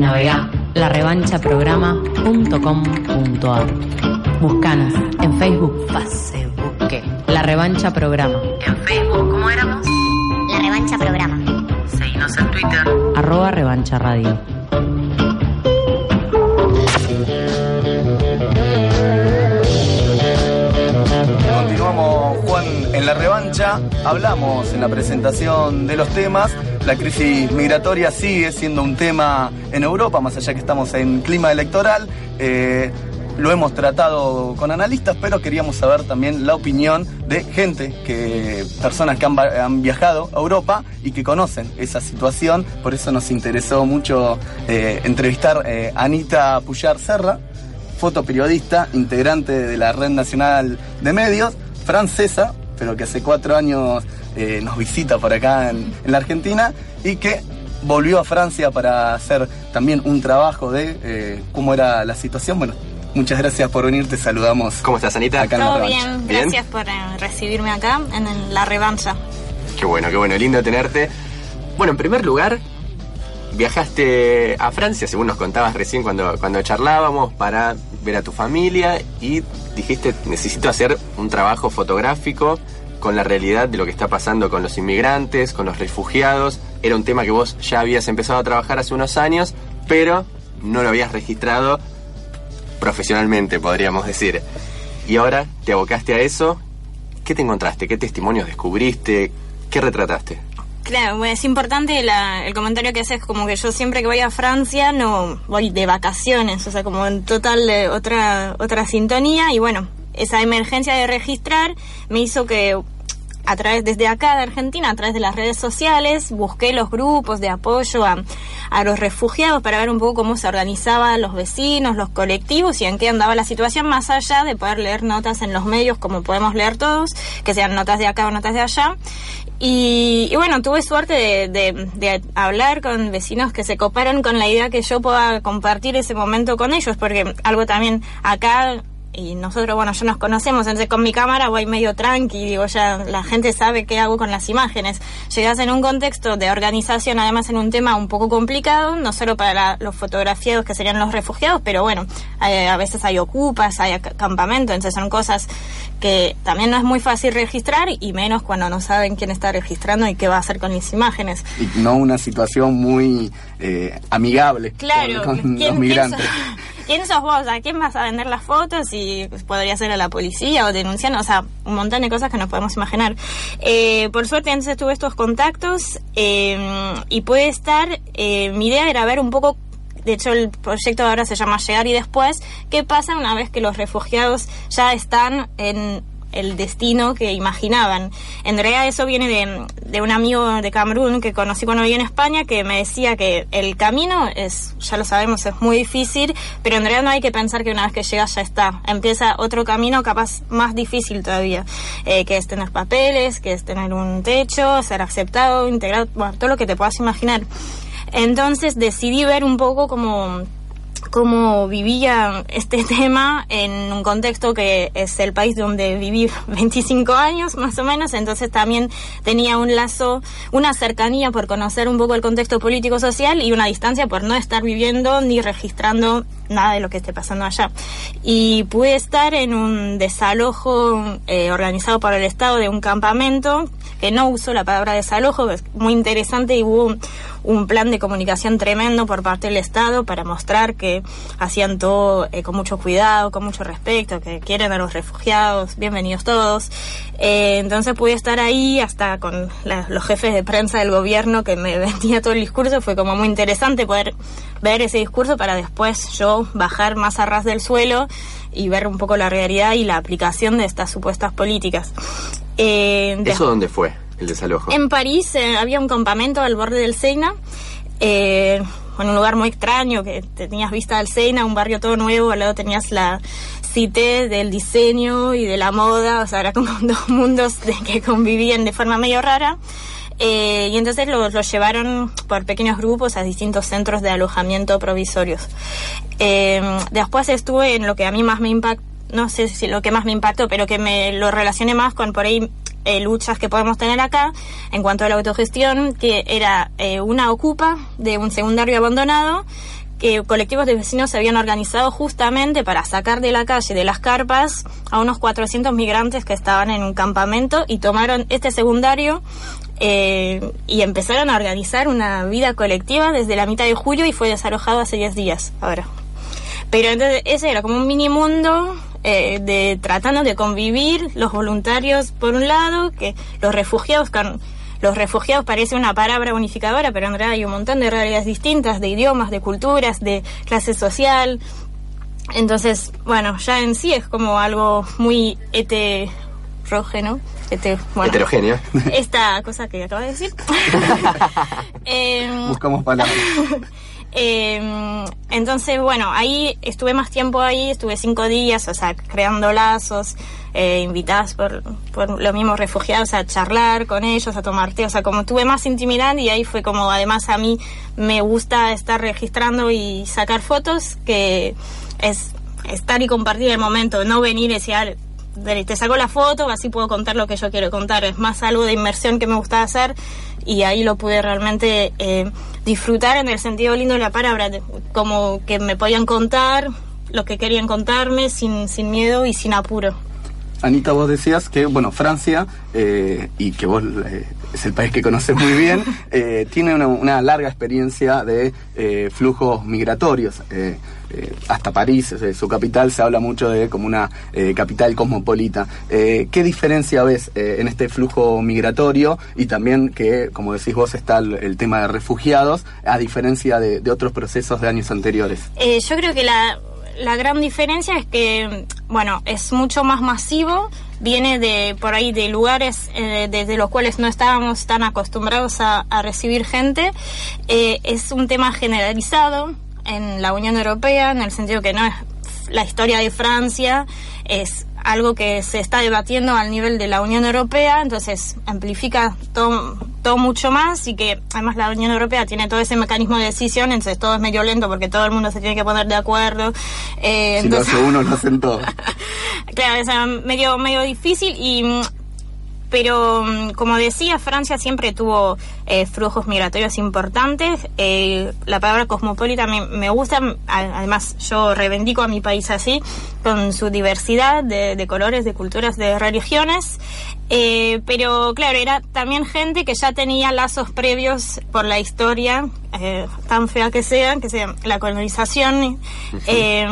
Navega larevanchaprograma.com.ar Buscanos en Facebook, Facebook, La Revancha Programa. En Facebook, ¿cómo éramos? La Revancha Programa. Seguinos en Twitter. Arroba Revancha Radio. Continuamos, Juan, en la revancha. Hablamos en la presentación de los temas. La crisis migratoria sigue siendo un tema en Europa, más allá que estamos en clima electoral. Eh, lo hemos tratado con analistas, pero queríamos saber también la opinión de gente, que, personas que han, viajado a Europa y que conocen esa situación. Por eso nos interesó mucho eh, entrevistar eh, Anita Puyar Serra, fotoperiodista, integrante de la Red Nacional de Medios, francesa, pero que hace cuatro años eh, nos visita por acá en, en la Argentina y que volvió a Francia para hacer también un trabajo de eh, cómo era la situación. Bueno, muchas gracias por venir, te saludamos. ¿Cómo estás, Anita? Acá en la Todo revancha. bien, gracias por eh, recibirme acá en el- la revancha. Qué bueno, qué bueno, lindo tenerte. Bueno, en primer lugar, viajaste a Francia, según nos contabas recién cuando, cuando charlábamos, para ver a tu familia y dijiste, necesito hacer un trabajo fotográfico con la realidad de lo que está pasando con los inmigrantes, con los refugiados. Era un tema que vos ya habías empezado a trabajar hace unos años, pero no lo habías registrado profesionalmente, podríamos decir. Y ahora te abocaste a eso. ¿Qué te encontraste? ¿Qué testimonios descubriste? ¿Qué retrataste? Claro, es importante la- el comentario que haces, como que yo siempre que voy a Francia no voy de vacaciones, o sea, como en total eh, otra, otra sintonía y bueno, esa emergencia de registrar me hizo que a través desde acá de Argentina, a través de las redes sociales, busqué los grupos de apoyo a, a los refugiados para ver un poco cómo se organizaban los vecinos, los colectivos y en qué andaba la situación, más allá de poder leer notas en los medios como podemos leer todos, que sean notas de acá o notas de allá. Y, bueno, tuve suerte de, de- de hablar con vecinos que se coparon con la idea que yo pueda compartir ese momento con ellos, porque algo también acá y nosotros, bueno, ya nos conocemos, entonces con mi cámara voy medio tranqui, digo, ya la gente sabe qué hago con las imágenes. Llegas en un contexto de organización, además en un tema un poco complicado, no solo para la- los fotografiados que serían los refugiados, pero bueno, hay- a veces hay ocupas, hay campamento, entonces son cosas que también no es muy fácil registrar y menos cuando no saben quién está registrando y qué va a hacer con las imágenes. Y no una situación muy eh, amigable Claro, con, con ¿quién, los migrantes. sos, quién sos vos? ¿A quién vas a vender las fotos? Y podría ser a la policía o denunciar, o sea, un montón de cosas que nos podemos imaginar. Eh, por suerte, antes tuve estos contactos eh, y puede estar, eh, mi idea era ver un poco de hecho, el proyecto ahora se llama Llegar y Después. ¿Qué pasa una vez que los refugiados ya están en el destino que imaginaban? En realidad eso viene de, de un amigo de Camerún que conocí cuando vivía en España que me decía que el camino es, ya lo sabemos, es muy difícil, pero en realidad no hay que pensar que una vez que llegas ya está. Empieza otro camino capaz más difícil todavía, eh, que es tener papeles, que es tener un techo, ser aceptado, integrado, todo lo que te puedas imaginar. Entonces decidí ver un poco cómo, cómo vivía este tema en un contexto que es el país donde viví 25 años más o menos, entonces también tenía un lazo, una cercanía por conocer un poco el contexto político-social y una distancia por no estar viviendo ni registrando nada de lo que esté pasando allá. Y pude estar en un desalojo eh, organizado por el Estado de un campamento, que no uso la palabra desalojo, es muy interesante y hubo un, un plan de comunicación tremendo por parte del Estado para mostrar que hacían todo eh, con mucho cuidado, con mucho respeto, que quieren a los refugiados, bienvenidos todos. Eh, entonces pude estar ahí hasta con la- los jefes de prensa del gobierno que me vendía todo el discurso, fue como muy interesante poder ver ese discurso para después yo bajar más a ras del suelo y ver un poco la realidad y la aplicación de estas supuestas políticas. Eh, ¿Eso dónde fue? el desalojo? En París eh, había un campamento al borde del Sena, eh, en un lugar muy extraño, que tenías vista al Sena, un barrio todo nuevo, al lado tenías la cité del diseño y de la moda, o sea, era como dos mundos de que convivían de forma medio rara. Eh, y entonces los los llevaron por pequeños grupos a distintos centros de alojamiento provisorios. Eh, después estuve en lo que a mí más me impactó, no sé si lo que más me impactó, pero que me lo relacioné más con por ahí eh, luchas que podemos tener acá en cuanto a la autogestión, que era eh, una ocupa de un secundario abandonado que colectivos de vecinos se habían organizado justamente para sacar de la calle, de las carpas, a unos 400 migrantes que estaban en un campamento y tomaron este secundario eh, y empezaron a organizar una vida colectiva desde la mitad de julio y fue desalojado hace 10 días ahora. Pero entonces ese era como un mini mundo eh, de tratando de convivir los voluntarios por un lado, que los refugiados con los refugiados parece una palabra unificadora, pero en realidad hay un montón de realidades distintas, de idiomas, de culturas, de clase social. Entonces, bueno, ya en sí es como algo muy heterógeno. Hete- bueno, Heterogéneo. Esta cosa que acabo de decir. Em, Buscamos palabras. eh, entonces, bueno, ahí estuve más tiempo ahí, estuve cinco días, o sea, creando lazos, eh, invitadas por, por los mismos refugiados a charlar con ellos, a tomar té, o sea, como tuve más intimidad y ahí fue como, además a mí me gusta estar registrando y sacar fotos, que es estar y compartir el momento, no venir y decir, "Ah, te saco la foto, así puedo contar lo que yo quiero contar. Es más algo de inmersión que me gusta hacer y ahí lo pude realmente eh, disfrutar en el sentido lindo de la palabra, como que me podían contar lo que querían contarme sin, sin miedo y sin apuro. Anita, vos decías que, bueno, Francia, eh, y que vos eh, es el país que conoces muy bien, eh, tiene una, una larga experiencia de flujos migratorios. Eh, hasta París, su capital, se habla mucho de como una eh, capital cosmopolita. Eh, ¿Qué diferencia ves en este flujo migratorio y también que, como decís vos, está el, tema de refugiados, a diferencia de, otros procesos de años anteriores? Yo creo que la, la gran diferencia es que, bueno, es mucho más masivo, viene de por ahí de lugares desde los cuales no estábamos tan acostumbrados a, recibir gente. Es un tema generalizado en la Unión Europea, en el sentido que no es la historia de Francia, es algo que se está debatiendo al nivel de la Unión Europea, entonces amplifica todo, todo mucho más y que además la Unión Europea tiene todo ese mecanismo de decisión, entonces todo es medio lento porque todo el mundo se tiene que poner de acuerdo. Eh, Si lo entonces- hace uno, lo hacen todos. claro, es medio, medio difícil y pero mm, como decía, Francia siempre tuvo eh, flujos migratorios importantes. Eh, la palabra cosmopolita me, me gusta, además yo reivindico a mi país así, con su diversidad de, de colores, de culturas, de religiones. Eh, pero claro, era también gente que ya tenía lazos previos por la historia, eh, tan fea que sea, que sea la colonización, eh,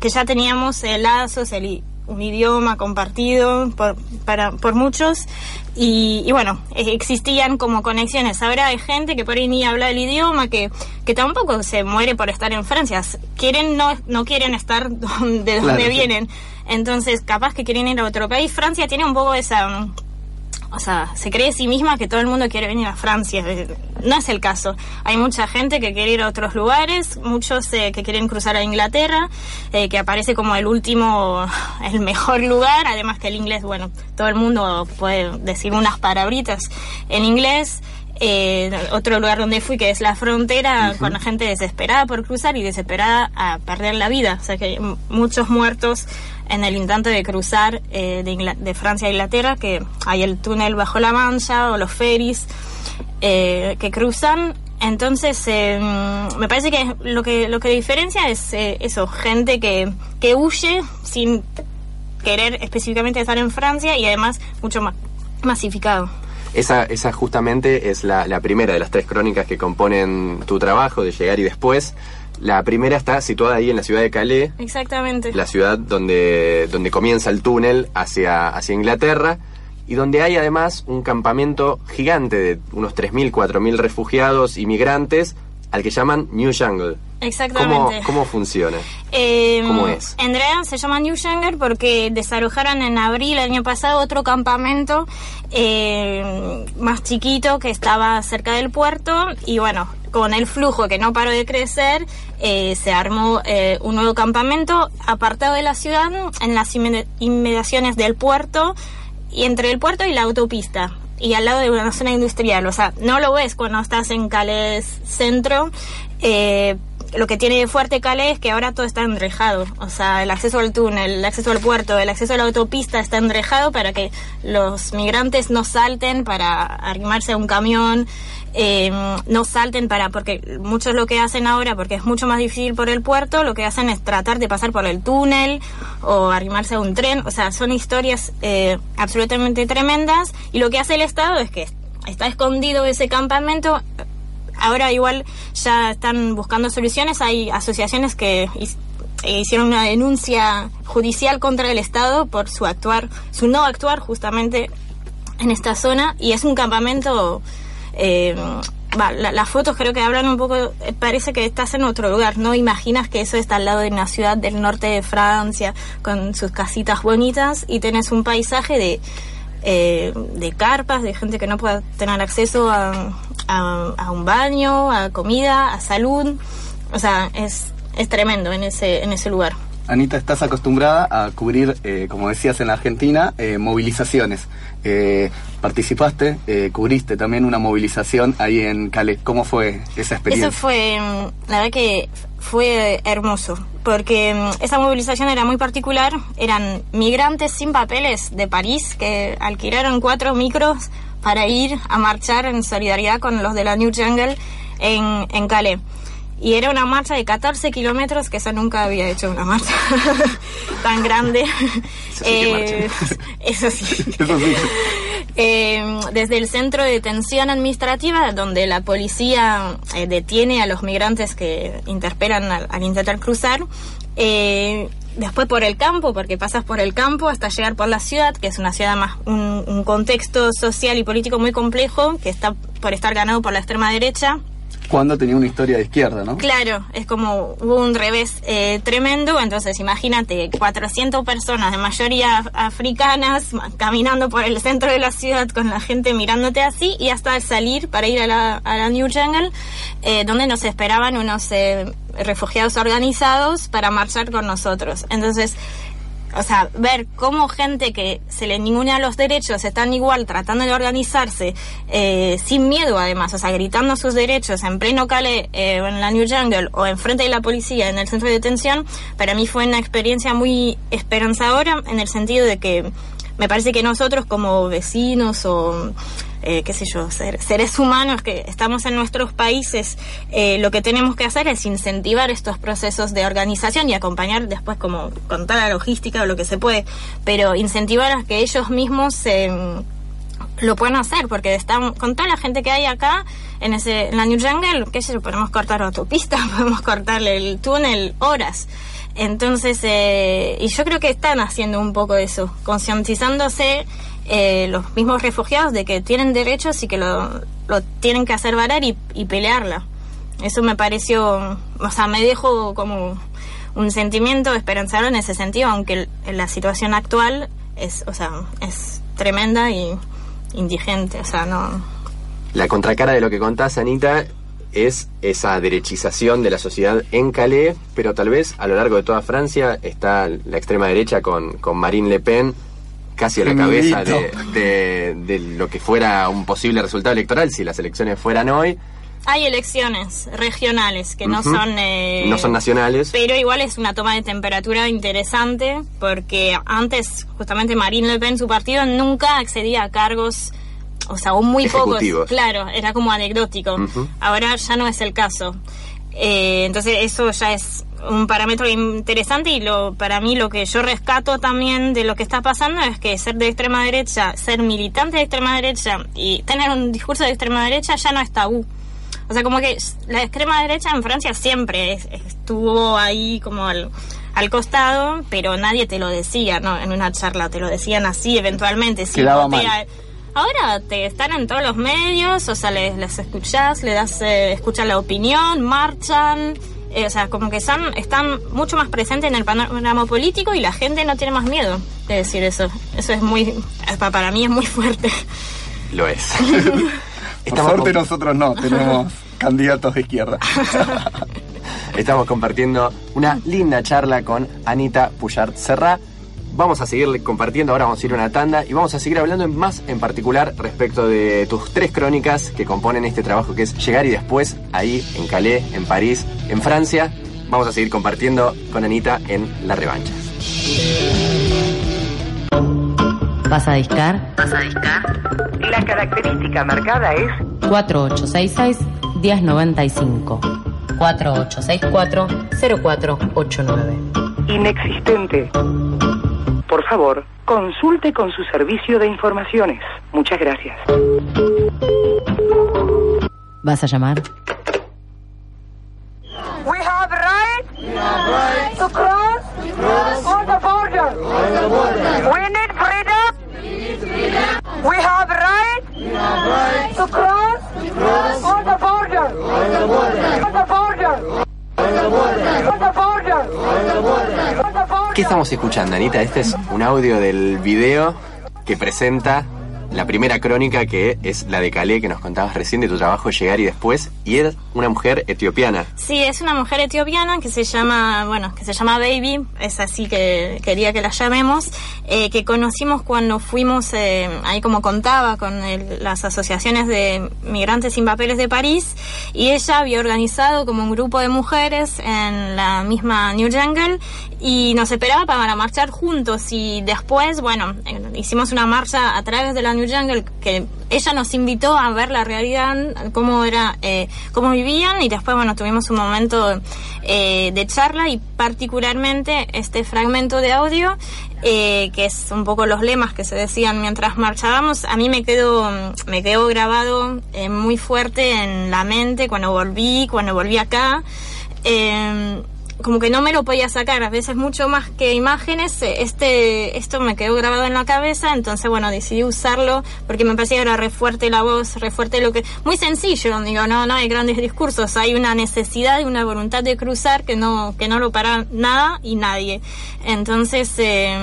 que ya teníamos eh, lazos, el, un idioma compartido por, para, por muchos y, y bueno, eh, existían como conexiones. Ahora hay gente que por ahí ni habla el idioma, que, que tampoco se muere por estar en Francia. Quieren, no, no quieren estar donde, de donde Claro. vienen. Entonces, capaz que quieren ir a otro país. Francia tiene un poco esa... O sea, se cree de sí misma que todo el mundo quiere venir a Francia. No es el caso. Hay mucha gente que quiere ir a otros lugares, muchos eh, que quieren cruzar a Inglaterra, eh, que aparece como el último, el mejor lugar. Además que el inglés, bueno, todo el mundo puede decir unas palabritas en inglés. Eh, otro lugar donde fui que es la frontera con la gente desesperada por cruzar y desesperada a perder la vida. O sea que hay muchos muertos en el intento de cruzar eh, de Francia a Inglaterra, que hay el túnel bajo la Mancha o los ferries eh, que cruzan. Entonces, eh, mm, me parece que lo que lo que diferencia es eh, eso, gente que, que huye sin querer específicamente estar en Francia y además mucho más masificado. Esa, esa justamente es la, la primera de las tres crónicas que componen tu trabajo de llegar y después. La primera está situada ahí en la ciudad de Calais, Exactamente. la ciudad donde, donde comienza el túnel hacia, hacia Inglaterra y donde hay además un campamento gigante de unos 3.000, 4.000 refugiados y migrantes al que llaman New Jungle. exactamente. ¿Cómo, cómo funciona? Eh, ¿Cómo es? En realidad se llama New Younger porque desalojaron en abril del año pasado otro campamento eh, más chiquito que estaba cerca del puerto y bueno, con el flujo que no paró de crecer, eh, se armó eh, un nuevo campamento apartado de la ciudad en las inme- inmediaciones del puerto y entre el puerto y la autopista y al lado de una zona industrial. O sea, no lo ves cuando estás en Calais centro. Eh, lo que tiene de fuerte Calais es que ahora todo está enrejado. O sea, el acceso al túnel, el acceso al puerto, el acceso a la autopista está enrejado para que los migrantes no salten para arrimarse a un camión. Eh, no salten para, porque muchos lo que hacen ahora, porque es mucho más difícil por el puerto, lo que hacen es tratar de pasar por el túnel o arrimarse a un tren. O sea, son historias eh, absolutamente tremendas. Y lo que hace el Estado es que está escondido ese campamento. Ahora igual ya están buscando soluciones. Hay asociaciones que eh, hicieron una denuncia judicial contra el Estado por su actuar, su no actuar justamente en esta zona y es un campamento eh, las fotos creo que hablan un poco eh, parece que estás en otro lugar no imaginas que eso está al lado de una ciudad del norte de Francia con sus casitas bonitas y tenés un paisaje de eh, de carpas de gente que no puede tener acceso a, a- a un baño a comida a salud. O sea es es tremendo en ese en ese lugar. Anita, estás acostumbrada a cubrir, eh, como decías en la Argentina, eh, movilizaciones. Eh, participaste, eh, cubriste también una movilización ahí en Calais. ¿Cómo fue esa experiencia? Eso fue, mm, la verdad que fue hermoso, porque mm, esa movilización era muy particular, eran migrantes sin papeles de París que alquilaron cuatro micros para ir a marchar en solidaridad con los de la New Jungle en, en Calais. Y era una marcha de 14 kilómetros, que eso nunca había hecho una marcha tan grande. Eso sí Eh, eso sí. Eso sí. Eh, desde el centro de detención administrativa, donde la policía eh, detiene a los migrantes que interpelan al, al intentar cruzar, eh, después por el campo, porque pasas por el campo hasta llegar por la ciudad, que es una ciudad más, un, un contexto social y político muy complejo, que está por estar ganado por la extrema derecha. Cuando tenía una historia de izquierda, ¿no? Claro, es como hubo un revés eh, tremendo, entonces imagínate 400 personas, de mayoría af- africanas, caminando por el centro de la ciudad con la gente mirándote así y hasta salir para ir a la, a la New Jungle, eh, donde nos esperaban unos eh, refugiados organizados para marchar con nosotros. Entonces, o sea, ver cómo gente que se le ninguna los derechos están igual tratando de organizarse eh, sin miedo además, o sea, gritando sus derechos en pleno Cale eh, en la New Jungle o enfrente de la policía en el centro de detención, para mí fue una experiencia muy esperanzadora en el sentido de que me parece que nosotros como vecinos o eh, qué sé yo, ser- seres humanos que estamos en nuestros países, eh, lo que tenemos que hacer es incentivar estos procesos de organización y acompañar después como con toda la logística o lo que se puede, pero incentivar a que ellos mismos lo puedan hacer, porque están con toda la gente que hay acá en ese en la New Jungle, podemos cortar autopista, podemos cortarle el túnel horas. Entonces, eh, y yo creo que están haciendo un poco eso, concientizándose eh, los mismos refugiados de que tienen derechos y que lo, tienen que hacer valer y, pelearla. Eso me pareció, o sea, me dejó como un sentimiento esperanzador en ese sentido, aunque la situación actual es, o sea, es tremenda y indigente, o sea, no... La contracara de lo que contás, Anita, es esa derechización de la sociedad en Calais, pero tal vez a lo largo de toda Francia está la extrema derecha con, con Marine Le Pen casi a la cabeza de, de- de lo que fuera un posible resultado electoral si las elecciones fueran hoy. Hay elecciones regionales que no son... eh, No son nacionales. Pero igual es una toma de temperatura interesante porque antes justamente Marine Le Pen, su partido, nunca accedía a cargos, o sea, o muy pocos. Claro, era como anecdótico. Ahora ya no es el caso. Eh, entonces eso ya es un parámetro interesante y lo para mí lo que yo rescato también de lo que está pasando es que ser de extrema derecha, ser militante de extrema derecha y tener un discurso de extrema derecha ya no es tabú. O sea, como que la extrema derecha en Francia siempre es- estuvo ahí como al, al costado, pero nadie te lo decía, ¿no? En una charla te lo decían así eventualmente. Si Quedaba mal. Ahora te están en todos los medios, o sea, les, les escuchás, le das, eh, escuchan la opinión, marchan, Eh, o sea, como que están, están mucho más presentes en el panorama político y la gente no tiene más miedo de decir eso. Eso es muy, pa- para mí es muy fuerte. Lo es. Por suerte con- nosotros no, tenemos candidatos de izquierda. Estamos compartiendo una linda charla con Anita Puyart Serra. Vamos a seguir compartiendo, ahora vamos a ir a una tanda y vamos a seguir hablando más en particular respecto de tus tres crónicas que componen este trabajo que es Llegar y después, ahí en Calais, en París, en Francia. Vamos a seguir compartiendo con Anita en La Revancha. Vas a discar ¿Vas a discar? La característica marcada es 4866-1095. 4864-0489. inexistente. Por favor, consulte con su servicio de informaciones. Muchas gracias. ¿Vas a llamar? We have right, to cross, on the border. We need freedom. We have right, to cross, on the border. On the border. On the border. On the border. On the border. ¿Qué estamos escuchando, Anita? Este es un audio del video que presenta la primera crónica que es la de Calais que nos contabas recién de tu trabajo Llegar y después y eres una mujer etiopiana. Sí, es una mujer etiopiana que se llama, bueno, que se llama Baby, es así que quería que la llamemos, eh, que conocimos cuando fuimos, eh, ahí como contaba, con el- las asociaciones de migrantes sin papeles de París, y ella había organizado como un grupo de mujeres en la misma New Jungle y nos esperaba para marchar juntos y después, bueno, eh, hicimos una marcha a través de la New Jungle que ella nos invitó a ver la realidad, cómo era, eh, cómo vivían y después, bueno, tuvimos un momento eh, de charla y particularmente este fragmento de audio eh, que es un poco los lemas que se decían mientras marchábamos, a mí me quedó, me quedó grabado eh, muy fuerte en la mente cuando volví, cuando volví acá. Como que no me lo podía sacar, a veces mucho más que imágenes, eh, este, esto me quedó grabado en la cabeza, entonces bueno, decidí usarlo porque me parecía que era re fuerte la voz, re fuerte lo que, muy sencillo, digo, no, no hay grandes discursos, hay una necesidad y una voluntad de cruzar que no, que no lo para nada y nadie. Entonces, eh,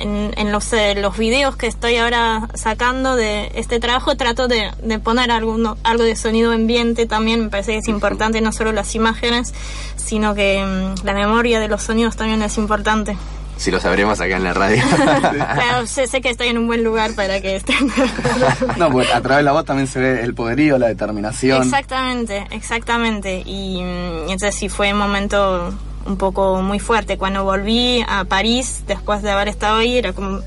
en, en los, eh, los videos que estoy ahora sacando de este trabajo, trato de, de poner alguno, algo de sonido ambiente también, me parece que es importante, no solo las imágenes, sino que mm, la memoria de los sonidos también es importante. Si lo sabremos acá en la radio. Sé, sé que estoy en un buen lugar para que estén. No, pues a través de la voz también se ve el poderío, la determinación. Exactamente, exactamente. Y, mm, entonces sí fue un momento un poco muy fuerte. Cuando volví a París, después de haber estado ahí, era como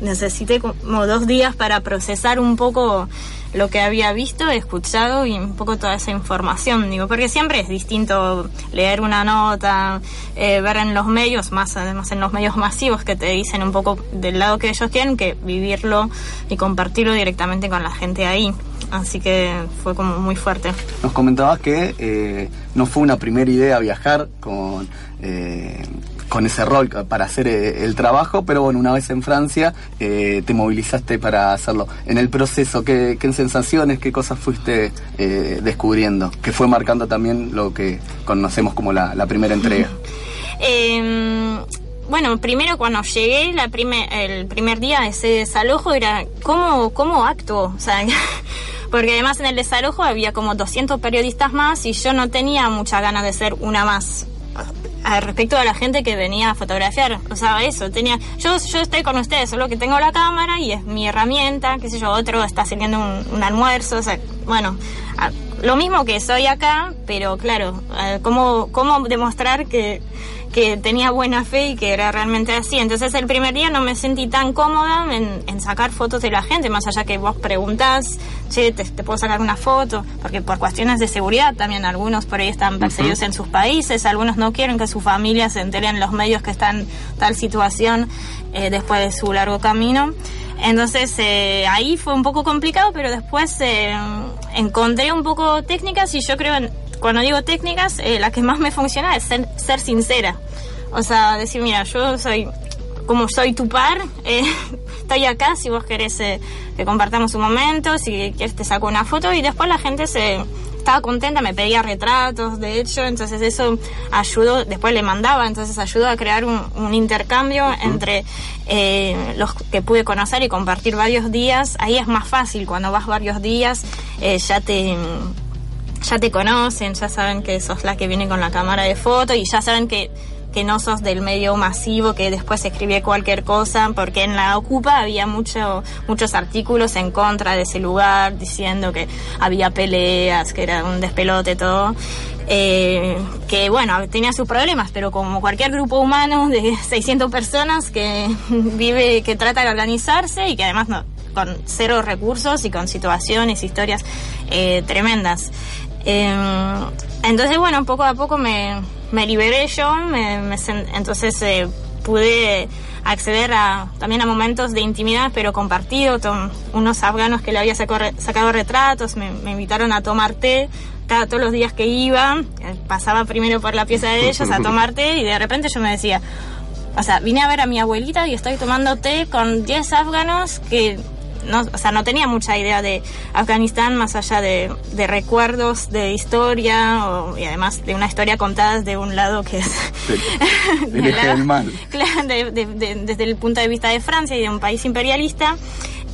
necesité como dos días para procesar un poco lo que había visto, escuchado y un poco toda esa información, digo, porque siempre es distinto leer una nota, eh, ver en los medios, más además en los medios masivos que te dicen un poco del lado que ellos tienen, que vivirlo y compartirlo directamente con la gente ahí. Así que fue como muy fuerte. Nos comentabas que eh, no fue una primera idea viajar con, eh, con ese rol para hacer eh, el trabajo, pero bueno, una vez en Francia eh, te movilizaste para hacerlo. En el proceso, ¿qué, qué sensaciones, qué cosas fuiste eh, descubriendo? Que fue marcando también lo que conocemos como la, la primera entrega. Eh, bueno, primero cuando llegué la el primer día de ese desalojo era cómo, cómo actúo, o sea, porque además en el desalojo había como 200 periodistas más y yo no tenía mucha ganas de ser una más a- respecto a la gente que venía a fotografiar, o sea, eso, tenía, yo, yo estoy con ustedes, solo que tengo la cámara y es mi herramienta, qué sé yo, otro está sirviendo un, un almuerzo, o sea, bueno, a- lo mismo que soy acá, pero claro, eh, ¿cómo, cómo demostrar que, que tenía buena fe y que era realmente así. Entonces el primer día no me sentí tan cómoda en, en sacar fotos de la gente, más allá que vos preguntás, che, te, te puedo sacar una foto, porque por cuestiones de seguridad también algunos por ahí están perseguidos en sus países, algunos no quieren que su familia se entere en los medios que están en tal situación eh, después de su largo camino. Entonces eh, ahí fue un poco complicado, pero después eh, encontré un poco técnicas y yo creo, en- cuando digo técnicas, eh, la que más me funciona es ser, ser sincera. O sea, decir, mira, yo soy como soy tu par, eh, estoy acá si vos querés eh, que compartamos un momento, si quieres te saco una foto y después la gente se, estaba contenta, me pedía retratos, de hecho, entonces eso ayudó, después le mandaba, entonces ayudó a crear un, un intercambio entre eh, los que pude conocer y compartir varios días. Ahí es más fácil, cuando vas varios días eh, ya te ya te conocen, ya saben que sos la que viene con la cámara de foto y ya saben que, que no sos del medio masivo que después escribe cualquier cosa, porque en la Ocupa había mucho, muchos artículos en contra de ese lugar, diciendo que había peleas, que era un despelote todo. Eh, que bueno, tenía sus problemas, pero como cualquier grupo humano de 600 personas que vive, que trata de organizarse y que además no, con cero recursos y con situaciones, historias eh, tremendas. Eh, entonces, bueno, poco a poco me, me liberé yo, me, me entonces eh, pude acceder a, también a momentos de intimidad, pero compartido, con unos afganos que le había sacado retratos, me, me invitaron a tomar té, cada, todos los días que iba, eh, pasaba primero por la pieza de ellos a tomar té y de repente yo me decía, o sea, vine a ver a mi abuelita y estoy tomando té con 10 afganos que no, o sea, no tenía mucha idea de Afganistán más allá de, de recuerdos de historia o- y además de una historia contada desde un lado que es del mal. Claro, de- de- de- desde el punto de vista de Francia y de un país imperialista.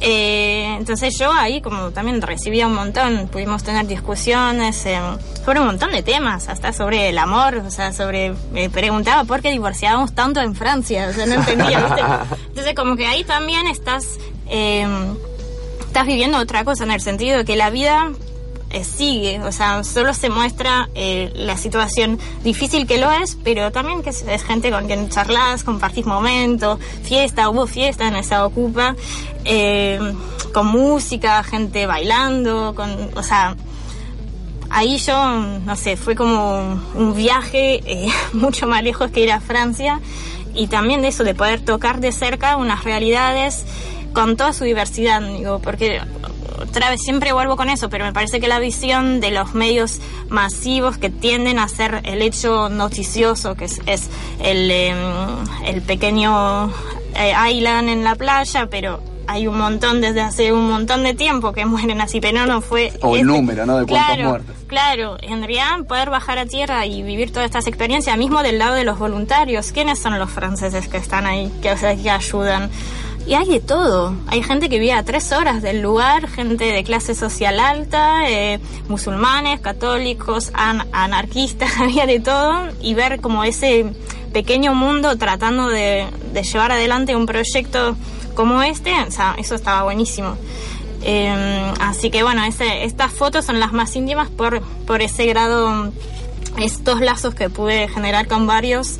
Eh, entonces yo ahí como también recibía un montón, pudimos tener discusiones eh, sobre un montón de temas, hasta sobre el amor, o sea, sobre, me preguntaba por qué divorciábamos tanto en Francia, o sea, no entendía, ¿viste? Entonces como que ahí también estás, eh, estás viviendo otra cosa en el sentido de que la vida eh, sigue, o sea, solo se muestra eh, la situación difícil que lo es, pero también que es, es gente con quien charlas, compartís momentos, fiesta, hubo fiesta en esa Ocupa, eh, con música, gente bailando, con, o sea, ahí yo, no sé, fue como un viaje eh, mucho más lejos que ir a Francia y también de eso, de poder tocar de cerca unas realidades con toda su diversidad, digo, porque otra vez siempre vuelvo con eso, pero me parece que la visión de los medios masivos que tienden a ser el hecho noticioso, que es, es el, eh, el pequeño eh, island en la playa, pero hay un montón desde hace un montón de tiempo que mueren así, pero no fue... O el este- número, ¿no? De cuántos claro, muertos. Claro, en realidad poder bajar a tierra y vivir todas estas experiencias, mismo del lado de los voluntarios, ¿quiénes son los franceses que están ahí, que, o sea, que ayudan? Y hay de todo. Hay gente que vive a tres horas del lugar, gente de clase social alta, eh, musulmanes, católicos, an- anarquistas, había de todo. Y ver como ese pequeño mundo tratando de, de llevar adelante un proyecto como este, eso estaba buenísimo. Eh, así que bueno, estas fotos son las más íntimas por, por ese grado, estos lazos que pude generar con varios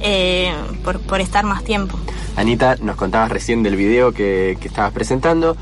eh, por, por estar más tiempo. Anita, nos contabas recién del video que, que estabas presentando.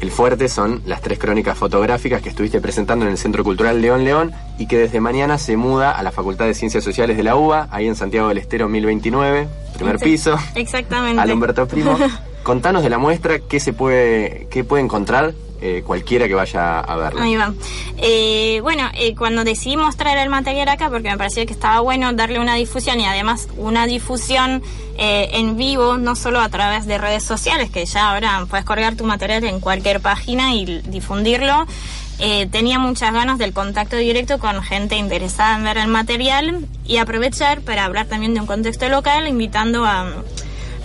El fuerte son las tres crónicas fotográficas que estuviste presentando en el Centro Cultural León León y que desde mañana se muda a la Facultad de Ciencias Sociales de la UBA, ahí en Santiago del Estero 1029, primer piso, Exactamente. al Humberto Primo. Contanos de la muestra, qué se puede, qué puede encontrar eh, cualquiera que vaya a verla. Eh, bueno, eh, cuando decidimos traer el material acá, porque me parecía que estaba bueno darle una difusión y además una difusión en vivo, no solo a través de redes sociales, que ya ahora puedes colgar tu material en cualquier página y difundirlo. Tenía muchas ganas del contacto directo con gente interesada en ver el material y aprovechar para hablar también de un contexto local, invitando a,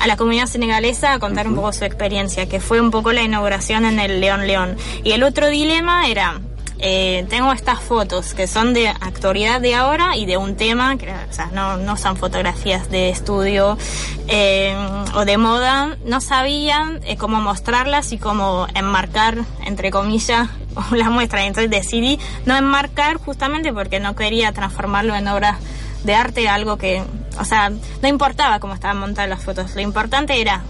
a la comunidad senegalesa a contar un poco su experiencia, que fue un poco la inauguración en el León León. Y el otro dilema era, eh, tengo estas fotos que son de actualidad de ahora y de un tema, que o sea, no, no son fotografías de estudio eh, o de moda, no sabían eh, cómo mostrarlas y cómo enmarcar, entre comillas, la muestra. Entonces decidí no enmarcar justamente porque no quería transformarlo en obras de arte, algo que, o sea, no importaba cómo estaban montadas las fotos, lo importante era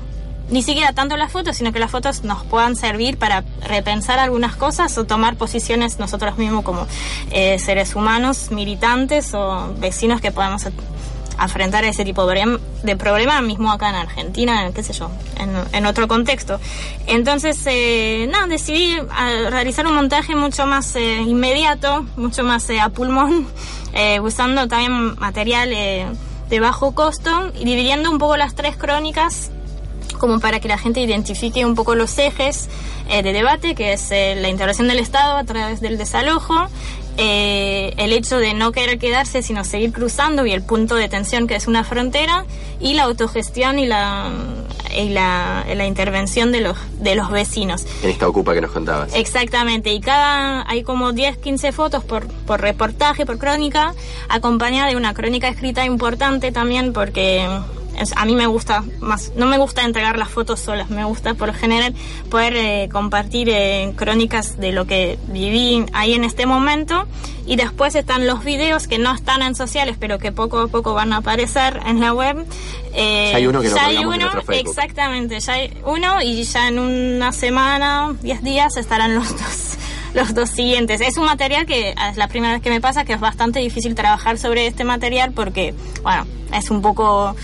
ni siquiera tanto las fotos, sino que las fotos nos puedan servir para repensar algunas cosas o tomar posiciones nosotros mismos como eh, seres humanos, militantes o vecinos que podamos afrontar ese tipo de problema mismo acá en Argentina, en, qué sé yo, en, otro contexto. Entonces, eh, nada, decidí ah, realizar un montaje mucho más eh, inmediato, mucho más eh, a pulmón, eh, usando también material eh, de bajo costo y dividiendo un poco las tres crónicas como para que la gente identifique un poco los ejes eh, de debate, que es eh, la intervención del Estado a través del desalojo, eh, el hecho de no querer quedarse, sino seguir cruzando y el punto de tensión que es una frontera y la autogestión y la, y la, la intervención de los, de los vecinos. En esta ocupa que nos contabas. Exactamente, y cada hay como 10, 15 fotos por, por reportaje, por crónica, acompañada de una crónica escrita importante también porque es- a mí me gusta más, no me gusta entregar las fotos solas, me gusta por general poder eh, compartir eh, crónicas de lo que viví ahí en este momento y después están los videos que no están en sociales pero que poco a poco van a aparecer en la web. Eh, Ya hay uno que lo ya hay en uno, exactamente, ya hay uno y ya en una semana, 10 días estarán los dos los dos siguientes. Es un material que es la primera vez que me pasa que es bastante difícil trabajar sobre este material porque, bueno, es un poco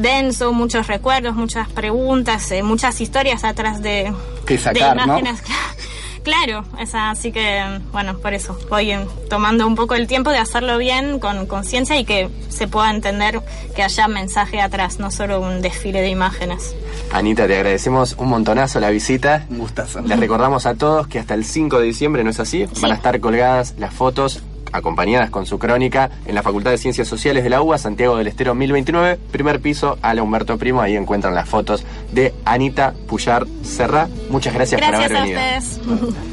denso, muchos recuerdos, muchas preguntas, eh, muchas historias atrás de, Que sacar, de ¿no? imágenes. Claro, es así que, bueno, por eso voy eh, tomando un poco el tiempo de hacerlo bien, con conciencia y que se pueda entender que haya mensaje atrás, no solo un desfile de imágenes. Anita, te agradecemos un montonazo la visita. Un gustazo. Les recordamos a todos que hasta el 5 de diciembre, ¿no es así? Van a estar colgadas las fotos acompañadas con su crónica en la Facultad de Ciencias Sociales de la UBA, Santiago del Estero 1029, primer piso, a la Humberto Primo. Ahí encuentran las fotos de Anita Puyar Serra. Muchas gracias, por haber a venido. ustedes.